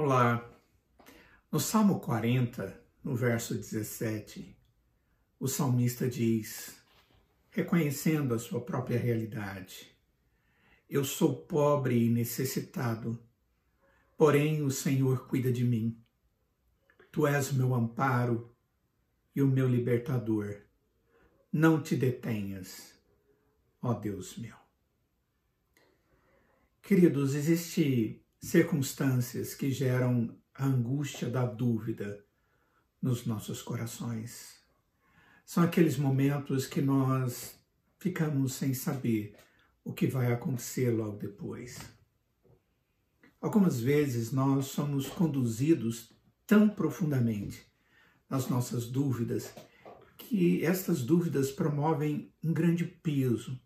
Olá. No Salmo 40, no verso 17, o salmista diz, reconhecendo a sua própria realidade: Eu sou pobre e necessitado, porém o Senhor cuida de mim. Tu és o meu amparo e o meu libertador. Não te detenhas, ó Deus meu. Queridos, existe circunstâncias que geram a angústia da dúvida nos nossos corações. São aqueles momentos que nós ficamos sem saber o que vai acontecer logo depois. Algumas vezes nós somos conduzidos tão profundamente nas nossas dúvidas que estas dúvidas promovem um grande peso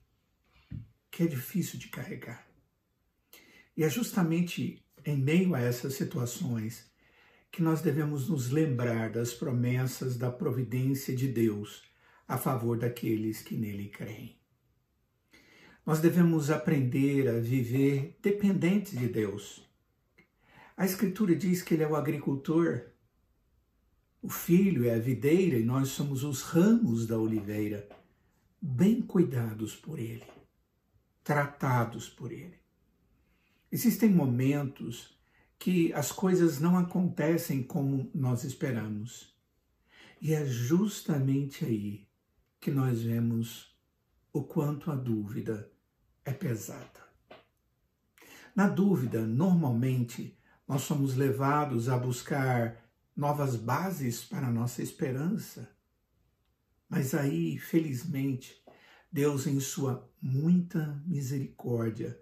que é difícil de carregar. E é justamente em meio a essas situações que nós devemos nos lembrar das promessas da providência de Deus a favor daqueles que nele creem. Nós devemos aprender a viver dependentes de Deus. A Escritura diz que Ele é o agricultor, o filho é a videira e nós somos os ramos da oliveira, bem cuidados por Ele, tratados por Ele. Existem momentos que as coisas não acontecem como nós esperamos. E é justamente aí que nós vemos o quanto a dúvida é pesada. Na dúvida, normalmente, nós somos levados a buscar novas bases para a nossa esperança. Mas aí, felizmente, Deus, em sua muita misericórdia,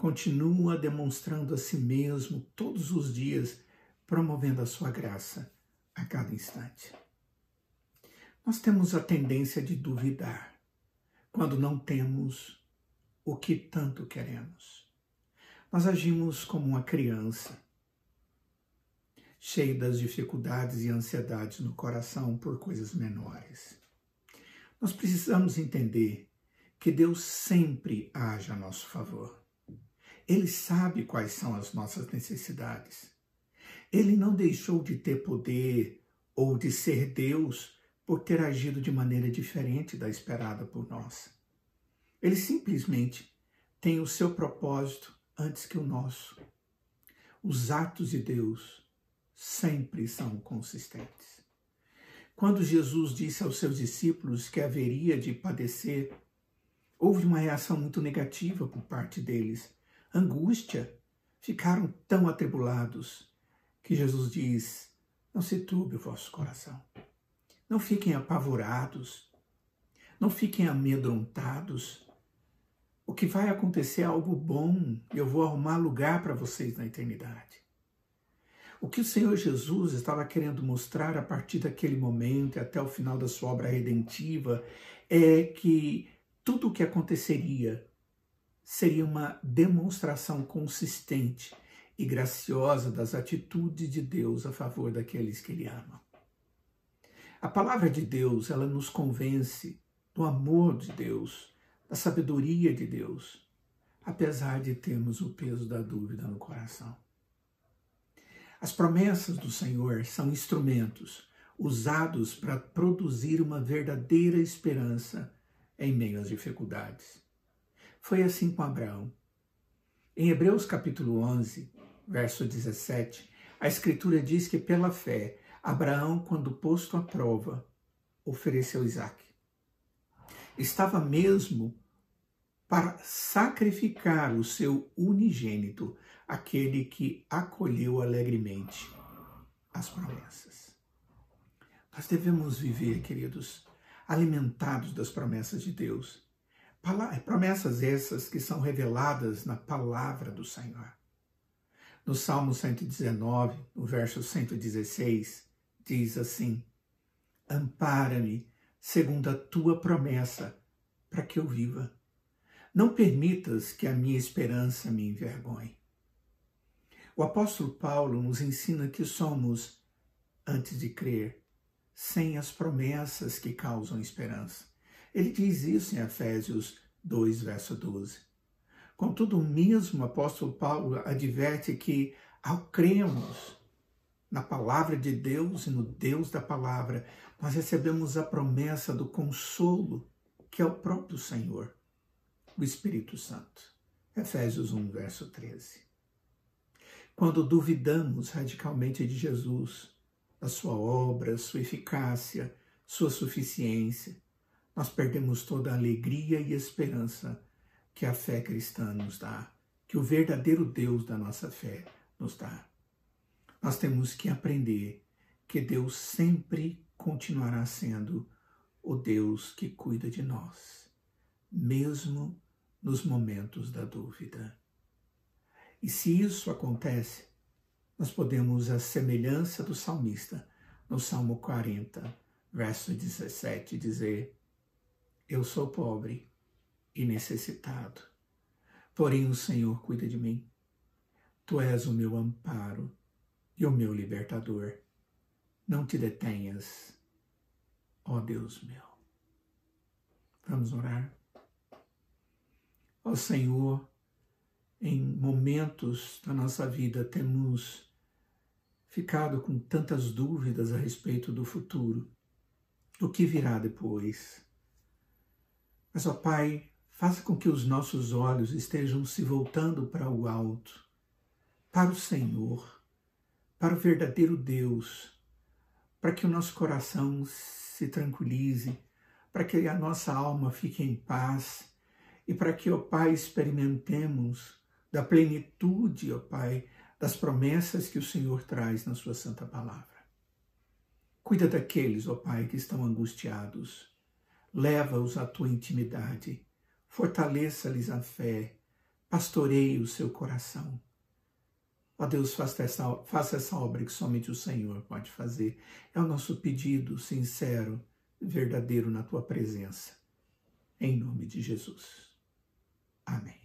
continua demonstrando a si mesmo todos os dias, promovendo a sua graça a cada instante. Nós temos a tendência de duvidar quando não temos o que tanto queremos. Nós agimos como uma criança, cheio das dificuldades e ansiedades no coração por coisas menores. Nós precisamos entender que Deus sempre age a nosso favor. Ele sabe quais são as nossas necessidades. Ele não deixou de ter poder ou de ser Deus por ter agido de maneira diferente da esperada por nós. Ele simplesmente tem o seu propósito antes que o nosso. Os atos de Deus sempre são consistentes. Quando Jesus disse aos seus discípulos que haveria de padecer, houve uma reação muito negativa por parte deles angústia, ficaram tão atribulados que Jesus diz: Não se turbe o vosso coração, não fiquem apavorados, não fiquem amedrontados. O que vai acontecer é algo bom, eu vou arrumar lugar para vocês na eternidade. O que o Senhor Jesus estava querendo mostrar a partir daquele momento e até o final da sua obra redentiva é que tudo o que aconteceria seria uma demonstração consistente e graciosa das atitudes de Deus a favor daqueles que Ele ama. A palavra de Deus, ela nos convence do amor de Deus, da sabedoria de Deus, apesar de termos o peso da dúvida no coração. As promessas do Senhor são instrumentos usados para produzir uma verdadeira esperança em meio às dificuldades. Foi assim com Abraão. Em Hebreus capítulo 11, verso 17, a escritura diz que pela fé, Abraão, quando posto à prova, ofereceu Isaac. Estava mesmo para sacrificar o seu unigênito, aquele que acolheu alegremente as promessas. Nós devemos viver, queridos, alimentados das promessas de Deus Promessas essas que são reveladas na palavra do Senhor. No Salmo 119, no verso 116, diz assim: Ampara-me segundo a tua promessa, para que eu viva. Não permitas que a minha esperança me envergonhe. O apóstolo Paulo nos ensina que somos, antes de crer, sem as promessas que causam esperança. Ele diz isso em Efésios 2, verso 12. Contudo, o mesmo apóstolo Paulo adverte que Ao cremos na palavra de Deus e no Deus da palavra, nós recebemos a promessa do consolo, que é o próprio Senhor, o Espírito Santo. Efésios 1, verso 13. Quando duvidamos radicalmente de Jesus, da sua obra, sua eficácia, sua suficiência, nós perdemos toda a alegria e esperança que a fé cristã nos dá, que o verdadeiro Deus da nossa fé nos dá. Nós temos que aprender que Deus sempre continuará sendo o Deus que cuida de nós, mesmo nos momentos da dúvida. E se isso acontece, nós podemos, a semelhança do salmista, no Salmo 40, verso 17, dizer: Eu sou pobre e necessitado, porém o Senhor cuida de mim. Tu és o meu amparo e o meu libertador. Não te detenhas, ó Deus meu. Vamos orar. Ó Senhor, em momentos da nossa vida temos ficado com tantas dúvidas a respeito do futuro, do que virá depois. Mas, ó Pai, faça com que os nossos olhos estejam se voltando para o alto, para o Senhor, para o verdadeiro Deus, para que o nosso coração se tranquilize, para que a nossa alma fique em paz e para que, ó Pai, experimentemos da plenitude, ó Pai, das promessas que o Senhor traz na Sua Santa Palavra. Cuida daqueles, ó Pai, que estão angustiados. Leva-os à tua intimidade. Fortaleça-lhes a fé. Pastoreie o seu coração. Ó Deus, faça essa, faça essa obra que somente o Senhor pode fazer. É o nosso pedido sincero, verdadeiro na tua presença. Em nome de Jesus. Amém.